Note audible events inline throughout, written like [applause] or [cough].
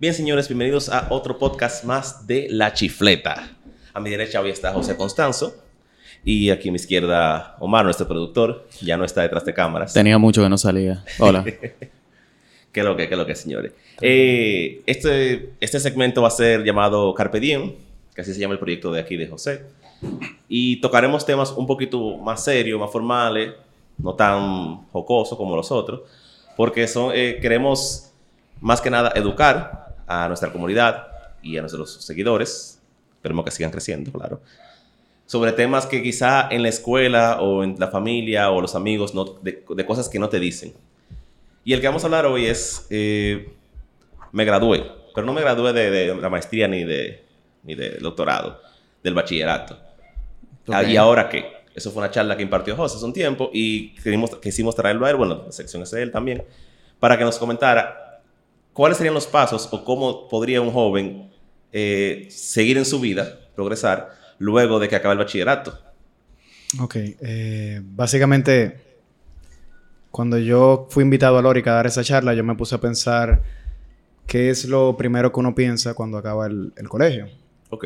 Bien, señores, bienvenidos a otro podcast más de La Chifleta. A mi derecha hoy está José Constanzo y aquí a mi izquierda Omar, nuestro productor, ya no está detrás de cámaras. Tenía mucho que no salía. Hola. [laughs] ¿Qué lo que, qué lo que, señores? Eh, este, este segmento va a ser llamado Carpe Diem, que así se llama el proyecto de aquí de José. Y tocaremos temas un poquito más serios, más formales, no tan jocosos como los otros, porque son, eh, queremos más que nada educar a nuestra comunidad y a nuestros seguidores, esperemos que sigan creciendo, claro, sobre temas que quizá en la escuela o en la familia o los amigos, no, de, de cosas que no te dicen. Y el que vamos a hablar hoy es, eh, me gradué, pero no me gradué de, de la maestría ni de, ni del doctorado, del bachillerato. Ah, ¿Y ahora qué? Eso fue una charla que impartió José hace un tiempo y quisimos, quisimos traerlo a él, bueno, la sección es de él también, para que nos comentara cuáles serían los pasos o cómo podría un joven eh, seguir en su vida, progresar, luego de que acabe el bachillerato. Ok, eh, básicamente, cuando yo fui invitado a Lórica a dar esa charla, yo me puse a pensar qué es lo primero que uno piensa cuando acaba el, el colegio. Ok.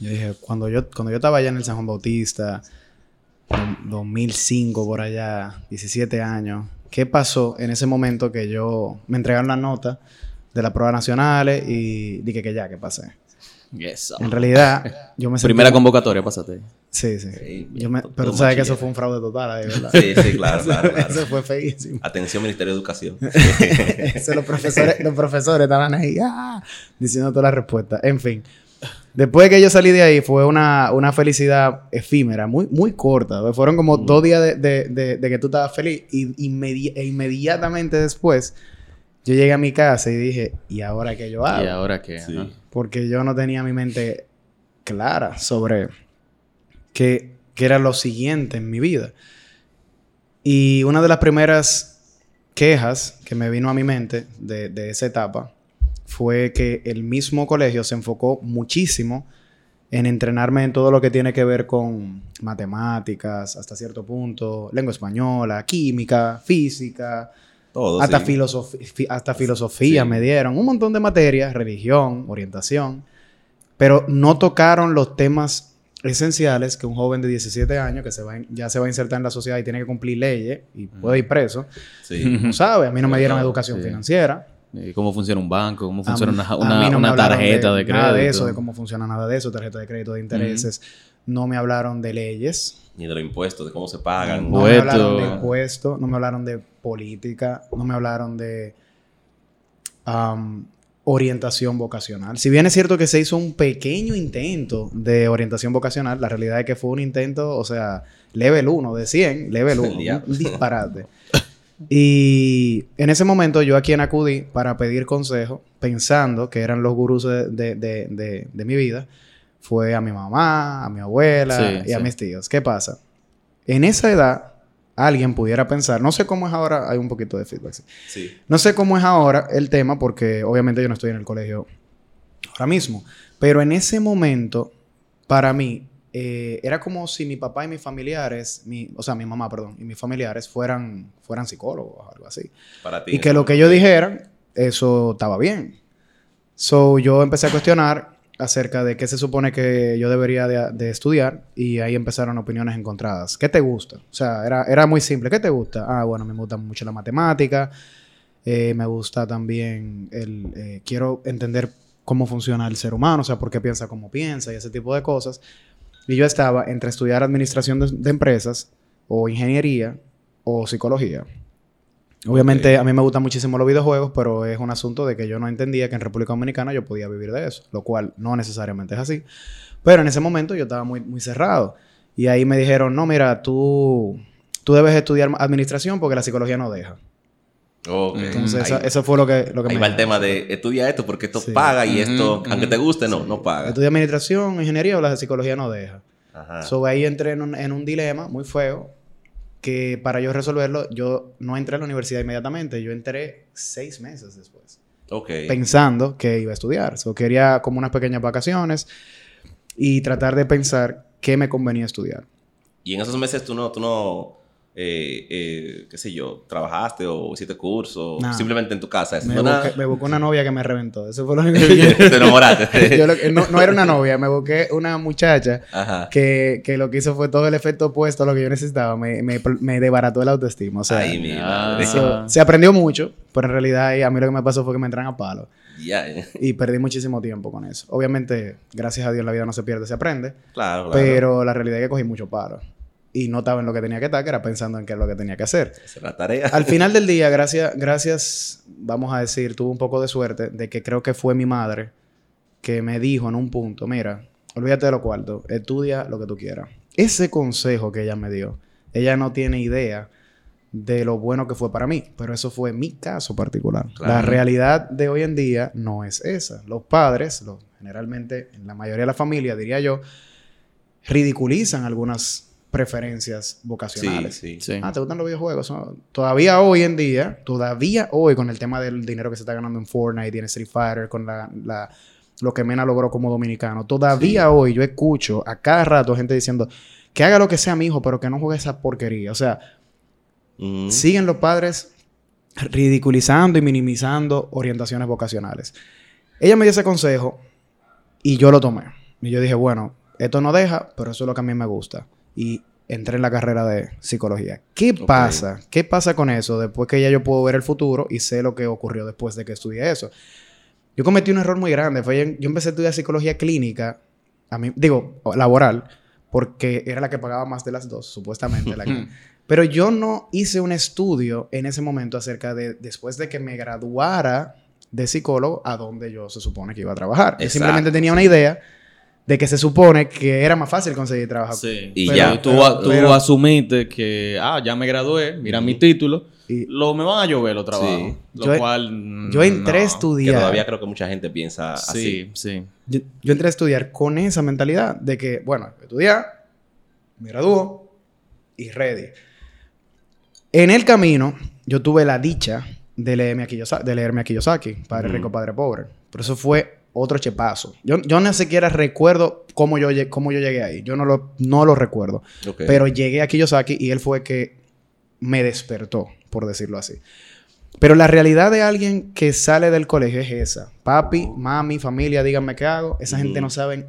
Yo dije, cuando yo, cuando yo estaba allá en el San Juan Bautista, en 2005 por allá, 17 años, ¿qué pasó en ese momento que yo me entregaron la nota de las pruebas nacionales y dije que ya, que pasé? Yes. En realidad, yo me sentí... Primera convocatoria, pásate. Sí, sí. Sí, Yo me- todo pero tú sabes que eso fue un fraude total ahí, ¿verdad? Sí, sí, claro, [laughs] claro, claro. eso fue feísimo. Atención, Ministerio de Educación. [laughs] Eso, los profesores, los profesores estaban ahí ¡ah! diciendo todas las respuestas. En fin. Después de que yo salí de ahí, fue una, una felicidad efímera, muy, muy corta. Fueron como dos días de, de- de- de que tú estabas feliz. Y inmedi- e inmediatamente después, yo llegué a mi casa y dije, ¿y ahora qué yo hago? ¿Y ahora qué? Sí. Porque yo no tenía mi mente clara sobre qué, qué era lo siguiente en mi vida. Y una de las primeras quejas que me vino a mi mente de, de esa etapa fue que el mismo colegio se enfocó muchísimo en entrenarme en todo lo que tiene que ver con matemáticas, hasta cierto punto, lengua española, química, física, Todo. hasta, sí. filosofi- fi- hasta filosofía Sí. me dieron. Un montón de materias, religión, orientación. Pero no tocaron los temas esenciales que un joven de 17 años que se va ya se va a insertar en la sociedad y tiene que cumplir leyes y puede ir preso, Sí. no sabe. A mí no me dieron educación financiera. ¿Y ¿Cómo funciona un banco? ¿Cómo funciona una, a una- no tarjeta de, crédito? Nada de eso, de cómo funciona nada de eso, tarjeta de crédito de intereses. No me hablaron de leyes. Ni de los impuestos, de cómo se pagan. No me hablaron de Impuesto. impuestos, no me hablaron de política, no me hablaron de am, orientación vocacional. Si bien es cierto que se hizo un pequeño intento de orientación vocacional, la realidad es que fue un intento, o sea, level 1 de 100, level [laughs] 1, diablo. un disparate. Y en ese momento yo a quien acudí para pedir consejo, pensando que eran los gurús de, de- de- mi vida, fue a mi mamá, a mi abuela Sí, y a mis tíos. ¿Qué pasa? En esa edad, alguien pudiera pensar, no sé cómo es ahora, hay un poquito de feedback. sí. Sí. No sé cómo es ahora el tema, porque obviamente yo no estoy en el colegio ahora mismo, pero en ese momento, para mí, eh, era como si mi papá y mis familiares, mi, o sea, mi mamá, perdón, y mis familiares fueran, fueran psicólogos o algo así. Para ti. Y que lo que yo dijera, eso estaba bien. So, yo empecé a cuestionar acerca de qué se supone que yo debería de, de estudiar y ahí empezaron opiniones encontradas. ¿Qué te gusta? O sea, era, era muy simple. ¿Qué te gusta? Ah, bueno, me gusta mucho la matemática. eh, me gusta también el... eh, quiero entender cómo funciona el ser humano, o sea, por qué piensa como piensa y ese tipo de cosas. Y yo estaba entre estudiar administración de, de empresas o ingeniería o psicología. Obviamente a mí me gustan muchísimo los videojuegos, pero es un asunto de que yo no entendía que en República Dominicana yo podía vivir de eso, lo cual no necesariamente es así. Pero en ese momento yo estaba muy, muy cerrado. Y ahí me dijeron, no, mira, tú, tú debes estudiar administración porque la psicología no deja. Ok. Entonces, Ahí- eso, eso fue lo que, lo que Ahí me va el tema de estudia esto porque esto Sí. paga y esto, aunque te guste, no, no paga. Estudia administración, ingeniería o la de psicología no deja. Ajá. So, ahí entré en un, en un dilema muy feo que para yo resolverlo, yo no entré a la universidad inmediatamente, yo entré seis meses después, ok. pensando que iba a estudiar. So, quería como unas pequeñas vacaciones y tratar de pensar qué me convenía estudiar. Y en esos meses tú no, tú no, eh, eh, qué sé yo, trabajaste o hiciste curso, No. simplemente en tu casa. Me nada. busqué, me busqué una novia que me reventó. Eso fue lo [laughs] único que yo... Te enamoraste. [laughs] yo lo que- no, no era una novia, me busqué una muchacha Ajá. que, que lo que hizo fue todo el efecto opuesto a lo que yo necesitaba. Me, me, me desbarató el autoestima. O sea, Ay, mi Ah. madre. eso- se aprendió mucho, pero en realidad a mí lo que me pasó fue que me entran a palo. Y perdí muchísimo tiempo con eso. Obviamente, gracias a Dios, la vida no se pierde, se aprende. Claro, claro. Pero la realidad es que cogí mucho palo. Y no estaba en lo que tenía que estar, que era pensando en qué es lo que tenía que hacer. Esa es la tarea. Al final del [laughs] día, gracias, gracias, vamos a decir, tuve un poco de suerte de que creo que fue mi madre que me dijo en un punto, mira, olvídate de lo cuarto, estudia lo que tú quieras. Ese consejo que ella me dio, ella no tiene idea de lo bueno que fue para mí, pero eso fue mi caso particular. Claro. La realidad de hoy en día no es esa. Los padres, los- generalmente en la mayoría de la familia, diría yo, ridiculizan algunas preferencias Sí, vocacionales. sí. Sí. Ah, ¿te gustan los videojuegos? No. Todavía hoy en día, todavía hoy con el tema del dinero que se está ganando en Fortnite y en Street Fighter, con la, la- lo que Mena logró como dominicano, todavía hoy yo escucho a cada rato gente diciendo que haga lo que sea mi hijo, pero que no juegue esa porquería. O sea, Ujú. siguen los padres ridiculizando y minimizando orientaciones vocacionales. Ella me dio ese consejo y yo lo tomé. Y yo dije, bueno, esto no deja, pero eso es lo que a mí me gusta. Y entré en la carrera de psicología. ¿Qué Ok. pasa? ¿Qué pasa con eso después que ya yo puedo ver el futuro y sé lo que ocurrió después de que estudié eso? Yo cometí un error muy grande. Fue yo, yo empecé a estudiar psicología clínica, a mí, digo, laboral, porque era la que pagaba más de las dos, supuestamente. la que- [laughs] pero yo no hice un estudio en ese momento acerca de, después de que me graduara de psicólogo, a dónde yo se supone que iba a trabajar. Yo Exacto, simplemente tenía una idea de que se supone que era más fácil conseguir trabajo. Sí. Y Pero ya. Tú, Pero- tú pero- asumiste que, ah, ya me gradué, mira mi título, Y lo, me van a llover los trabajos. Sí. Lo Yo- cual. yo entré a no. Que estudiar. todavía creo que mucha gente piensa así. Sí, sí. Yo, yo entré a estudiar con esa mentalidad de que, bueno, estudiar, me gradúo y ready. En el camino, yo tuve la dicha de leerme a Kiyosaki, de leerme a Kiyosaki Padre. Rico, Padre Pobre. Pero eso fue otro chepazo. Yo, yo ni siquiera recuerdo cómo yo, cómo yo llegué ahí. Yo no lo, no lo recuerdo. Pero llegué a Kiyosaki y él fue que me despertó, por decirlo así. Pero la realidad de alguien que sale del colegio es esa. Papi, mami, familia, díganme qué hago. Esa gente no sabe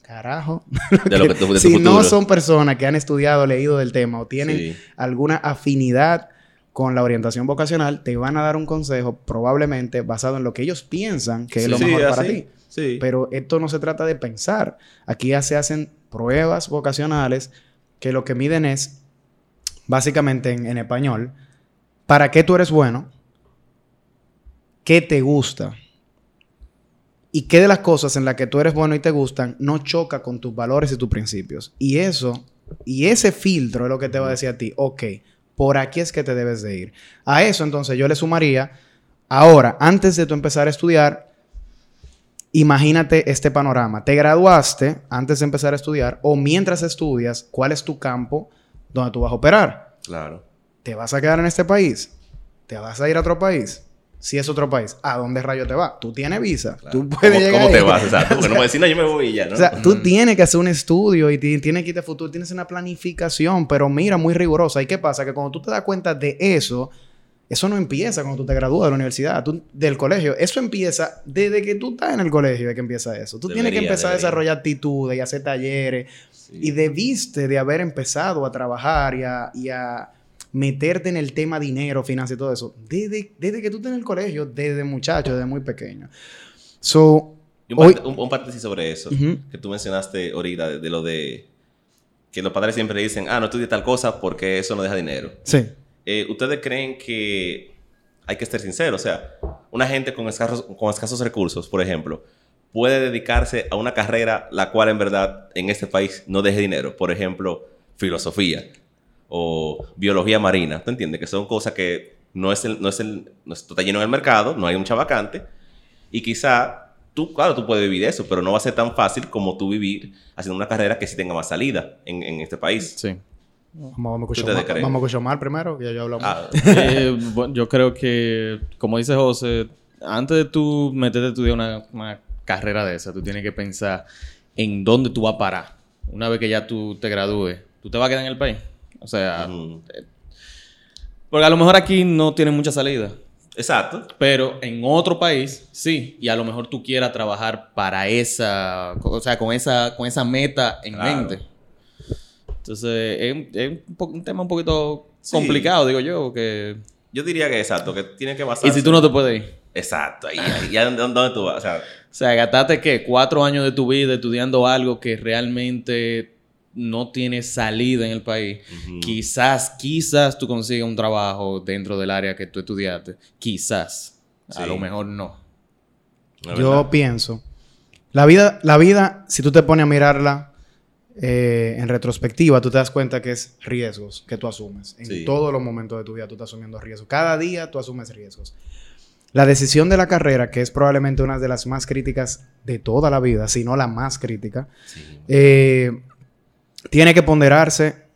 carajo. [laughs] de lo que de si no son personas que han estudiado, leído del tema o tienen Sí. alguna afinidad con la orientación vocacional, te van a dar un consejo probablemente basado en lo que ellos piensan que es lo Sí, mejor para así. ti. Sí. Pero esto no se trata de pensar. Aquí ya se hacen pruebas vocacionales que lo que miden es, básicamente en, en español, para qué tú eres bueno, qué te gusta y qué de las cosas en las que tú eres bueno y te gustan no choca con tus valores y tus principios. Y eso, y ese filtro es lo que te va a decir a ti, ok, por aquí es que te debes de ir. A eso entonces yo le sumaría, ahora, antes de tú empezar a estudiar, imagínate este panorama. Te graduaste antes de empezar a estudiar o mientras estudias, ¿cuál es tu campo donde tú vas a operar? Claro. ¿Te vas a quedar en este país? ¿Te vas a ir a otro país? Si es otro país, ¿a dónde rayo te va? Tú tienes visa. claro. Tú puedes ¿Cómo, llegar cómo te vas? Exacto. Porque no me [laughs] decir, no, yo me voy y ya, ¿no? O sea, tú tienes que hacer un estudio y ti- tienes que irte a futuro, tienes una planificación, pero mira, muy rigurosa. ¿Y qué pasa? Que cuando tú te das cuenta de eso, eso no empieza cuando tú te gradúas de la universidad, tú- del colegio. Eso empieza desde que tú estás en el colegio, es que empieza eso. Tú tienes que Debería, empezar a desarrollar actitudes y hacer talleres. Sí. Y debiste de haber empezado a trabajar y a, y a meterte en el tema dinero, finanzas y todo eso. Desde, desde que tú estás en el colegio, desde muchacho, desde muy pequeño. So, Y un, hoy- parte- un- un paréntesis sobre eso, que tú mencionaste ahorita, de, de lo de que los padres siempre dicen, ah, no estudies tal cosa porque eso no deja dinero. sí. Eh, ¿Ustedes creen que hay que ser sincero? O sea, una gente con escasos, con escasos recursos, por ejemplo, puede dedicarse a una carrera la cual en verdad en este país no deje dinero. Por ejemplo, filosofía o biología marina. ¿Tú entiendes? Que son cosas que no es el, no es el, no está lleno en el mercado, no hay mucha vacante. Y quizá tú, claro, tú puedes vivir de eso, pero no va a ser tan fácil como tú vivir haciendo una carrera que sí tenga más salida en, en este país. Sí. Vamos, vamos, con ¿Tú te con Xomar primero, que ya yo hablamos. Ah, [laughs] Eh, bueno, yo creo que, como dice José, antes de tú meterte a estudiar una, una carrera de esa, tú tienes que pensar en dónde tú vas a parar. Una vez que ya tú te gradúes, ¿tú te vas a quedar en el país? O sea, eh, Porque a lo mejor aquí no tiene mucha salida. Exacto. Pero en otro país, sí. Y a lo mejor tú quieras trabajar para esa, o sea, con esa, con esa meta en Claro. mente. Entonces, es, un- es un, po- un tema un poquito Sí. complicado, digo yo. Que... Yo diría que exacto, que tiene que basarse... Y si tú no te puedes ir. Exacto, ahí, ahí. ¿Ya dónde, dónde tú vas? O sea, O sea, gastaste, ¿qué? Cuatro años de tu vida estudiando algo que realmente no tiene salida en el país. Quizás, quizás tú consigas un trabajo dentro del área que tú estudiaste. Quizás. A lo mejor no. ¿no es Yo pienso. La vida, la vida, si tú te pones a mirarla eh, en retrospectiva, tú te das cuenta que es riesgos que tú asumes. En Sí. todos los momentos de tu vida tú estás asumiendo riesgos. Cada día tú asumes riesgos. La decisión de la carrera, que es probablemente una de las más críticas de toda la vida, si no la más crítica, Sí. eh, tiene que ponderarse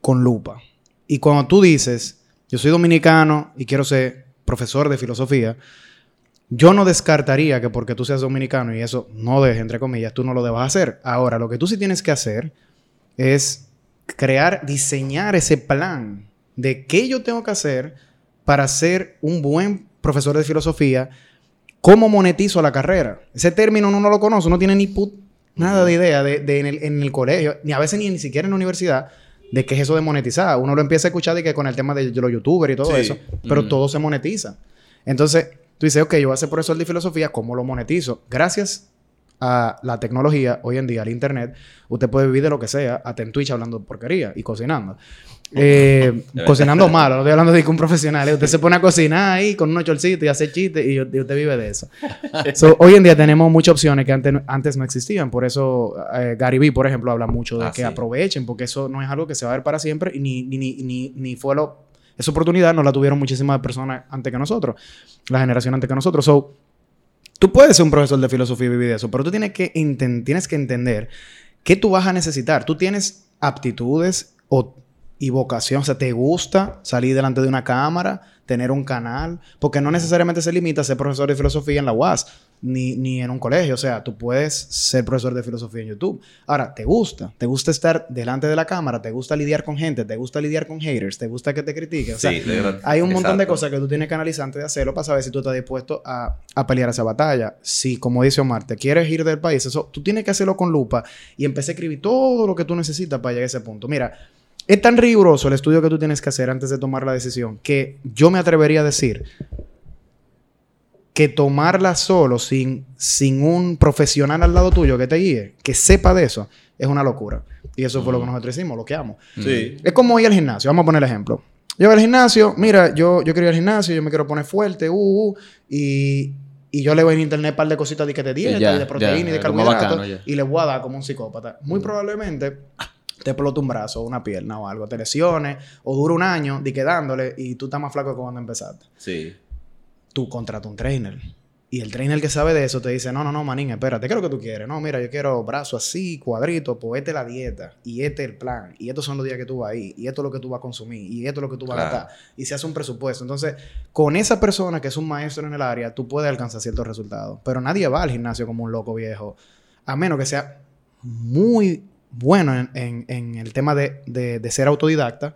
con lupa. Y cuando tú dices, yo soy dominicano y quiero ser profesor de filosofía, yo no descartaría que porque tú seas dominicano y eso no deje, entre comillas, tú no lo debas hacer. Ahora, lo que tú sí tienes que hacer es crear, diseñar ese plan de qué yo tengo que hacer para ser un buen profesor de filosofía, cómo monetizo la carrera. Ese término uno no lo conoce, uno tiene ni put- nada de idea de, de en, el, en el colegio, ni a veces ni, ni siquiera en la universidad, de qué es eso de monetizar. Uno lo empieza a escuchar de que con el tema de, los youtubers y todo Sí. eso, pero Mm. todo se monetiza. Entonces, tú dices, ok, yo voy a ser profesor de filosofía, ¿cómo lo monetizo? Gracias a la tecnología, hoy en día, al internet, usted puede vivir de lo que sea, hasta en Twitch hablando porquería y cocinando. Eh, [laughs] cocinando malo, no estoy hablando de un profesional. eh. Usted se pone a cocinar ahí con unos chorcitos y hace chistes y, y usted vive de eso. [laughs] So, hoy en día tenemos muchas opciones que antes, antes no existían. Por eso eh, Gary Vee, por ejemplo, habla mucho de Ah, que sí. aprovechen, porque eso no es algo que se va a ver para siempre y ni, ni, ni, ni, ni fue lo... Esa oportunidad no la tuvieron muchísimas personas antes que nosotros, la generación antes que nosotros. So, tú puedes ser un profesor de filosofía y vivir de eso, pero tú tienes que, tienes que entender qué tú vas a necesitar. Tú tienes aptitudes o, y vocación, o sea, te gusta salir delante de una cámara, tener un canal, porque no necesariamente se limita a ser profesor de filosofía en la UAS, ni, ni en un colegio, o sea, tú puedes ser profesor de filosofía en YouTube. Ahora, ¿te gusta? ¿Te gusta estar delante de la cámara? ¿Te gusta lidiar con gente? ¿Te gusta lidiar con haters? ¿Te gusta que te critiquen? O sea, Sí, hay un montón de cosas que tú tienes que analizar antes de hacerlo para saber si tú estás dispuesto a, a pelear esa batalla. Si, como dice Omar, te quieres ir del país, eso tú tienes que hacerlo con lupa y empezar a escribir todo lo que tú necesitas para llegar a ese punto. Mira, es tan riguroso el estudio que tú tienes que hacer antes de tomar la decisión que yo me atrevería a decir que tomarla solo, sin, sin un profesional al lado tuyo que te guíe, que sepa de eso, es una locura. Y eso fue lo que nosotros hicimos, lo que amo. Sí. Es como ir al gimnasio. Vamos a poner el ejemplo. Yo voy al gimnasio, mira, yo, yo quiero ir al gimnasio, yo me quiero poner fuerte, uh, uh, y, y yo le voy en internet un par de cositas de, que de dieta, ya, y de proteína ya, y de carbohidratos, y le voy a dar como un psicópata. Muy probablemente te explota un brazo, una pierna o algo, te lesiones, o dura un año de quedándole y tú estás más flaco que cuando empezaste. Sí. Tú contratas un trainer. Y el trainer que sabe de eso te dice, no, no, no, manín, espérate, ¿qué es lo que tú quieres? No, mira, yo quiero brazo así, cuadrito, pues esta es la dieta, y este es el plan, y estos son los días que tú vas a ir, y esto es lo que tú vas a consumir, y esto es lo que tú vas a gastar, y se hace un presupuesto. Entonces, con esa persona que es un maestro en el área, tú puedes alcanzar ciertos resultados. Pero nadie va al gimnasio como un loco viejo, a menos que sea muy bueno en, en- en el tema de, de- de ser autodidacta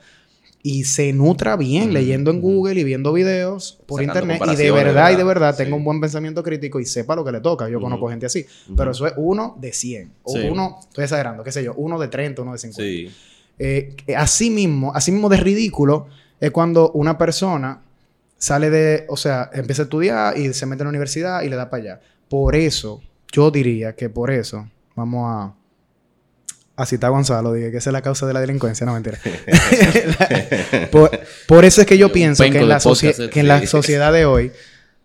y se nutra bien Mm, leyendo en. Google y viendo videos por Sacando internet y de verdad y de ¿verdad? Sí. tenga un buen pensamiento crítico y sepa lo que le toca. Yo conozco gente así, pero eso es uno de 100 o Sí. uno, estoy exagerando, qué sé yo, uno de 30, uno de 50. Sí. Eh, así mismo, así mismo de ridículo es cuando una persona sale de, o sea, empieza a estudiar y se mete en la universidad y le da para allá. Por eso, yo diría que por eso, vamos a, a citar a Gonzalo, dije que esa es la causa de la delincuencia, no mentira. [laughs] por, por eso es que yo pienso que en, la, socie- podcast, que en la sí. sociedad de hoy,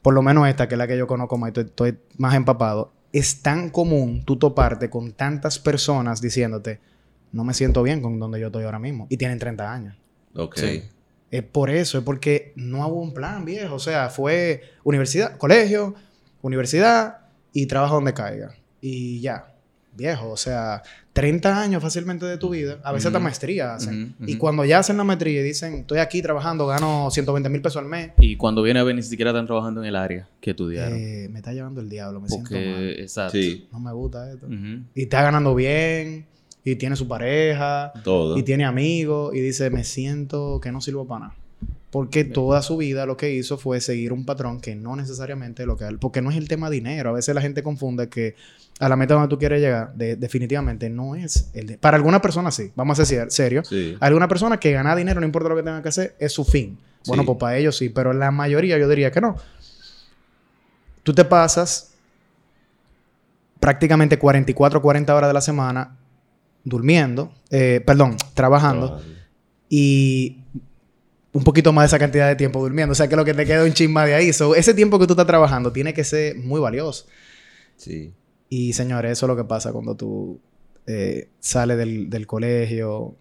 por lo menos esta, que es la que yo conozco más, estoy, estoy más empapado, es tan común tú toparte con tantas personas diciéndote, no me siento bien con donde yo estoy ahora mismo. Y tienen 30 años. Ok. Sí. Es por eso, es porque no hubo un plan viejo. O sea, fue universidad, colegio, universidad y trabajo donde caiga. Y ya, viejo. O sea, 30 años fácilmente de tu vida. A veces hasta Ujú. maestría hacen. Y cuando ya hacen la maestría y dicen, estoy aquí trabajando, gano 120 mil pesos al mes. Y cuando viene a ver, ni siquiera están trabajando en el área que estudiaron. eh, me está llevando el diablo, me siento mal. Exacto. Sí. No me gusta esto. Y está ganando bien. Y tiene su pareja. Todo. Y tiene amigos. Y dice, me siento que no sirvo para nada. Porque toda su vida lo que hizo fue seguir un patrón que no necesariamente lo que. Porque no es el tema dinero. A veces la gente confunde que a la meta donde tú quieres llegar, de- definitivamente no es el de... Para algunas personas sí. Vamos a ser serios. Sí. Alguna persona que gana dinero, no importa lo que tenga que hacer, es su fin. Bueno, Sí. pues para ellos sí, pero la mayoría yo diría que no. Tú te pasas prácticamente 44, 40 horas de la semana durmiendo, eh, perdón, trabajando Trabajando. y un poquito más de esa cantidad de tiempo durmiendo. O sea que lo que te queda es un chisma de ahí. So, ese tiempo que tú estás trabajando tiene que ser muy valioso. Sí. Y señores, eso es lo que pasa cuando tú eh, sales del, del colegio.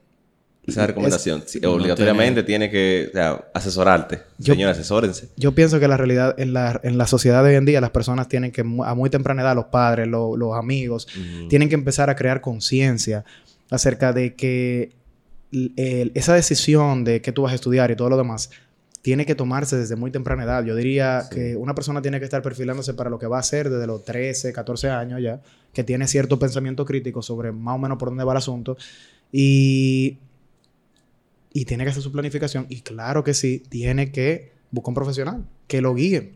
Esa recomendación. Sí, no obligatoriamente tiene que o sea, asesorarte. Yo- Señores, asesórense. Yo pienso que la realidad, en la, en la sociedad de hoy en día, las personas tienen que, a muy temprana edad, los padres, lo- los amigos, tienen que empezar a crear conciencia acerca de que el- esa decisión de qué tú vas a estudiar y todo lo demás tiene que tomarse desde muy temprana edad. Yo diría Sí. que una persona tiene que estar perfilándose para lo que va a hacer desde los 13, 14 años ya, que tiene cierto pensamiento crítico sobre más o menos por dónde va el asunto y, y tiene que hacer su planificación. Y claro que sí, tiene que buscar un profesional que lo guíe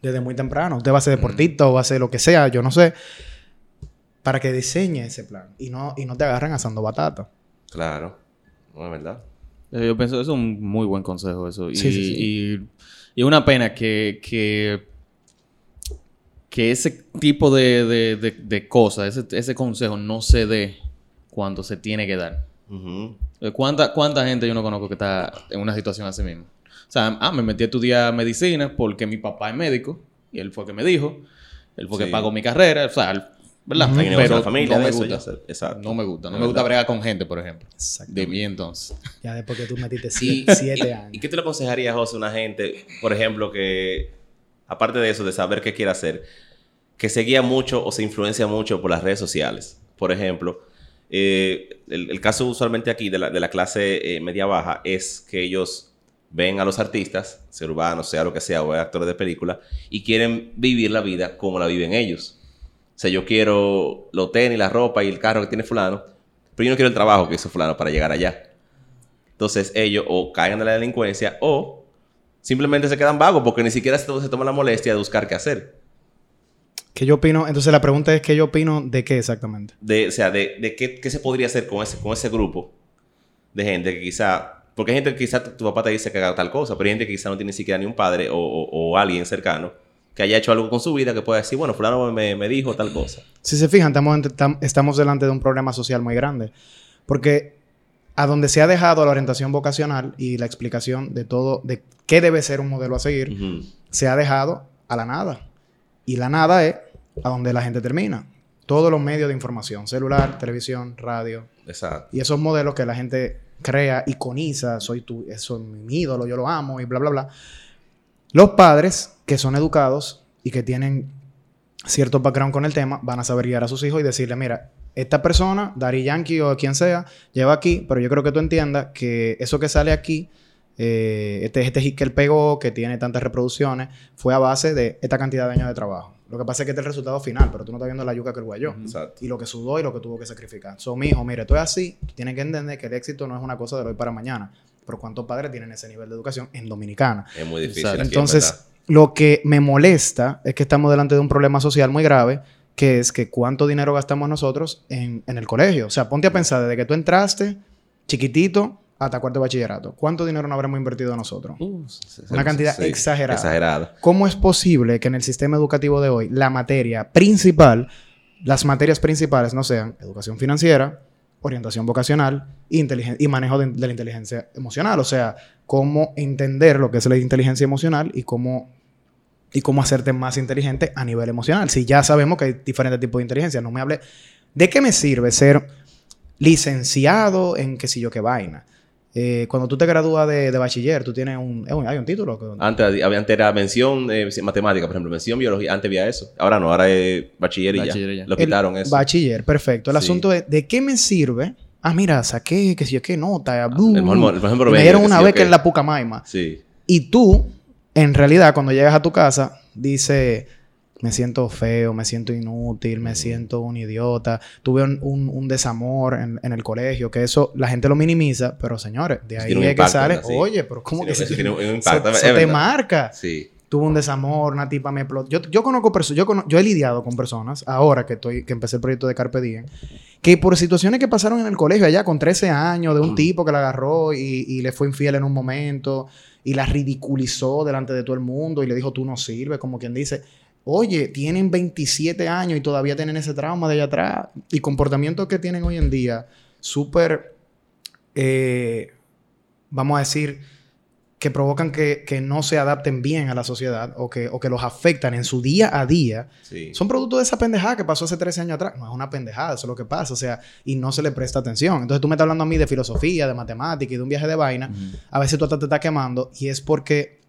desde muy temprano. Usted va a ser deportista o va a ser lo que sea, yo no sé, para que diseñe ese plan y no, y no te agarren asando batata. Claro. No es verdad. Eh, Yo pienso que eso es un muy buen consejo eso. Y, Sí, sí, sí. y- una pena que, que, que ese tipo de, de, de, de cosas, ese, ese consejo no se dé cuando se tiene que dar. Eh, ¿Cuánta, ¿Cuánta gente yo no conozco que está en una situación así mismo? O sea, ah, me metí a estudiar medicina porque mi papá es médico y él fue que me dijo, él fue que Sí. pagó mi carrera, o sea, ¿verdad? Hay negocio en la familia no de me eso, gusta. sé. Exacto. No me gusta. No me gusta bregar con gente, por ejemplo. De mí entonces. Ya después que tú metiste [laughs] ¿Y, siete, siete años. ¿Y qué tú le aconsejarías, José, a una gente, por ejemplo, que, aparte de eso, de saber qué quiere hacer, que se guía mucho o se influencia mucho por las redes sociales? Por ejemplo, eh, el, el caso usualmente aquí de la, de la clase eh, media-baja es que ellos ven a los artistas, sea urbanos, sea lo que sea, o actores de película, y quieren vivir la vida como la viven ellos. O sea, yo quiero los tenis, la ropa y el carro que tiene fulano, pero yo no quiero el trabajo que hizo fulano para llegar allá. Entonces ellos o caen de la delincuencia o simplemente se quedan vagos porque ni siquiera se, se toman la molestia de buscar qué hacer. ¿Qué yo opino? Entonces la pregunta es ¿qué yo opino de qué exactamente? De, o sea, de, de qué, qué se podría hacer con ese, con ese grupo de gente que quizá... Porque hay gente que quizá tu, tu papá te dice que haga tal cosa, pero hay gente que quizá no tiene ni siquiera ni un padre o, o- o alguien cercano que haya hecho algo con su vida que pueda decir, bueno, fulano me, me dijo tal cosa. Si se fijan, estamos, ante- tam- estamos delante de un problema social muy grande. Porque a donde se ha dejado la orientación vocacional y la explicación de todo, de qué debe ser un modelo a seguir, se ha dejado a la nada. Y la nada es a donde la gente termina. Todos los medios de información, celular, televisión, radio. Exacto. Y esos modelos que la gente crea, iconiza, soy tu, eso es mi ídolo, yo lo amo y bla, bla, bla. Los padres que son educados y que tienen cierto background con el tema, van a saber guiar a sus hijos y decirle, mira, esta persona, Dari Yankee o quien sea, lleva aquí, pero yo creo que tú entiendas que eso que sale aquí, eh, este, este hit que él pegó, que tiene tantas reproducciones, fue a base de esta cantidad de años de trabajo. Lo que pasa es que este es el resultado final, pero tú no estás viendo la yuca que el guayó. Exacto. Y lo que sudó y lo que tuvo que sacrificar. So, mi hijo, mire, esto es así. Tú tienes que entender que el éxito no es una cosa de hoy para mañana. Pero ¿cuántos padres tienen ese nivel de educación en Dominicana? Es muy difícil. Aquí, Entonces. Lo que me molesta es que estamos delante de un problema social muy grave, que es que cuánto dinero gastamos nosotros en, en el colegio. O sea, ponte a pensar, desde que tú entraste, chiquitito, hasta cuarto de bachillerato, ¿cuánto dinero no habremos invertido nosotros? Uh, Una cantidad sí, exagerada. Exagerada. ¿Cómo es posible que en el sistema educativo de hoy la materia principal, las materias principales no sean educación financiera, orientación vocacional inteligen- y manejo de, de la inteligencia emocional? O sea, cómo entender lo que es la inteligencia emocional y cómo, y cómo hacerte más inteligente a nivel emocional. Si ya sabemos que hay diferentes tipos de inteligencia, no me hable de qué me sirve ser licenciado en qué sé yo qué vaina. Eh, cuando tú te gradúas de, de bachiller, tú tienes un, hay un título. que- Antes, había- antes era mención eh, matemática, por ejemplo, mención biología. Antes había eso. Ahora no, ahora es bachiller y Bachiller ya. ya. Lo El quitaron eso. Bachiller, perfecto. El Sí. asunto es, ¿de qué me sirve? Ah, mira, saqué, qué sé yo, qué nota. blu, el mejor- el mejor y me dieron una beca qué. en la Pucamaima. Sí. Y tú, en realidad, cuando llegas a tu casa, dice, me siento feo, me siento inútil, me siento un idiota. Tuve un, un- un desamor en, en el colegio, que eso la gente lo minimiza, pero señores, de ahí es que sale, oye, pero ¿cómo Sí, que se- tiene un- impacto, es te marca? Sí. Tuve un desamor, una tipa me explotó. Yo, yo conozco personas, yo, cono- yo he lidiado con personas, ahora que estoy, que empecé el proyecto de Carpe Diem, que por situaciones que pasaron en el colegio allá con 13 años, de un tipo que la agarró y, y le fue infiel en un momento, y la ridiculizó delante de todo el mundo y le dijo, tú no sirves, como quien dice, oye, tienen 27 años y todavía tienen ese trauma de allá atrás, y comportamientos que tienen hoy en día, súper, eh, vamos a decir, que provocan que, que no se adapten bien a la sociedad o que, o que los afectan en su día a día, Sí. son producto de esa pendejada que pasó hace 13 años atrás. No es una pendejada, eso es lo que pasa, o sea, y no se le presta atención. Entonces tú me estás hablando a mí de filosofía, de matemática y de un viaje de vaina. A veces tú hasta te estás quemando y es porque,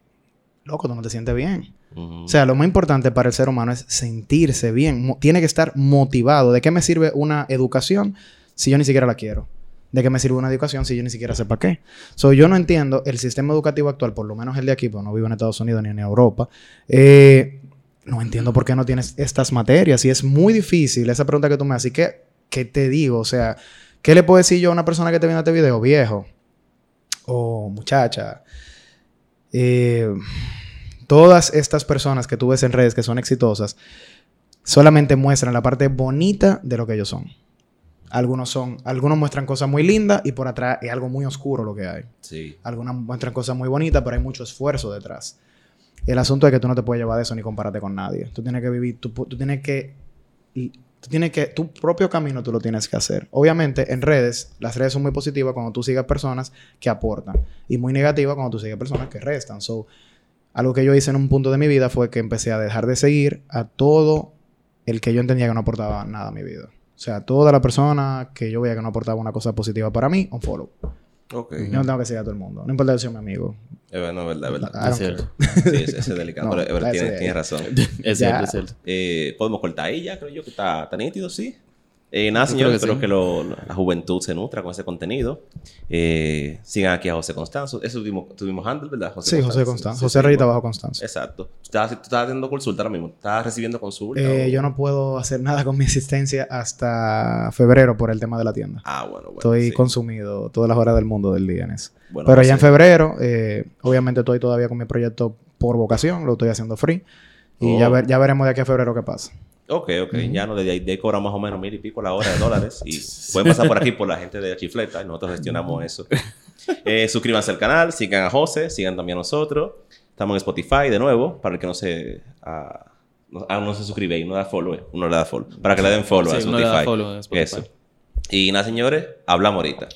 loco, tú no te sientes bien. O sea, lo más importante para el ser humano es sentirse bien. Mo- Tiene que estar motivado. ¿De qué me sirve una educación si yo ni siquiera la quiero? ¿De qué me sirve una educación si yo ni siquiera sé para qué? So, yo no entiendo el sistema educativo actual, por lo menos el de aquí, porque no vivo en Estados Unidos ni en Europa. eh, no entiendo por qué no tienes estas materias. Y es muy difícil esa pregunta que tú me haces. ¿Y qué, qué te digo? O sea, ¿qué le puedo decir yo a una persona que te viene este video? Viejo. O muchacha. Eh, todas estas personas que tú ves en redes que son exitosas solamente muestran la parte bonita de lo que ellos son. Algunos son, algunos muestran cosas muy lindas y por atrás es algo muy oscuro lo que hay. Sí. Algunas muestran cosas muy bonitas, pero hay mucho esfuerzo detrás. El asunto es que tú no te puedes llevar de eso ni compararte con nadie. Tú tienes que vivir, tú, tienes que, tú tienes que, tu propio camino tú lo tienes que hacer. Obviamente en redes, las redes son muy positivas cuando tú sigas personas que aportan y muy negativas cuando tú sigues personas que restan. So, algo que yo hice en un punto de mi vida fue que empecé a dejar de seguir a todo el que yo entendía que no aportaba nada a mi vida. O sea, toda la persona que yo veía que no aportaba una cosa positiva para mí, un follow. Ok. Yo no tengo que seguir a todo el mundo. No importa si es mi amigo. Es verdad, es verdad, es verdad. Cierto. Sí, ese, ese es delicado. [laughs] No, pero es verdad, ese- tienes, tienes razón. [laughs] Es cierto, es cierto. Eh, Podemos cortar ahí ya, creo yo, que está, está nítido, sí. Eh, nada, Yo señores, creo espero que que, sí. lo- la juventud se nutra con ese contenido. Eh, sigan aquí a José Constanzo. Eso tuvimos, tuvimos handle, ¿verdad? Sí, José Constanzo. Sí, José sí, bueno. bajo Constanzo. Exacto. ¿Tú estás, tú estás haciendo consulta ahora mismo? ¿Estás recibiendo consulta? Eh, o- yo no puedo hacer nada con mi asistencia hasta febrero por el tema de la tienda. Ah, bueno, bueno. Estoy consumido todas las horas del mundo del día en eso. Bueno, Pero ya en febrero, eh, obviamente estoy todavía con mi proyecto por vocación, lo estoy haciendo free. Y Oh. ya, ver- ya veremos de aquí a febrero qué pasa. Ok, ok. Ya no, de ahí, de ahí cobran más o menos mil y pico la hora de dólares. Y [laughs] pueden pasar por aquí por la gente de Chifleta y nosotros gestionamos eso. Eh, suscríbanse al canal, sigan a José, sigan también a nosotros. Estamos en Spotify de nuevo, para el que no se... ah, no, ah, no se suscribe y no da follow, eh. uno le da follow. Para que le den follow a Sí, le Spotify. da follow a Spotify. Eso. Y nada, señores, hablamos ahorita.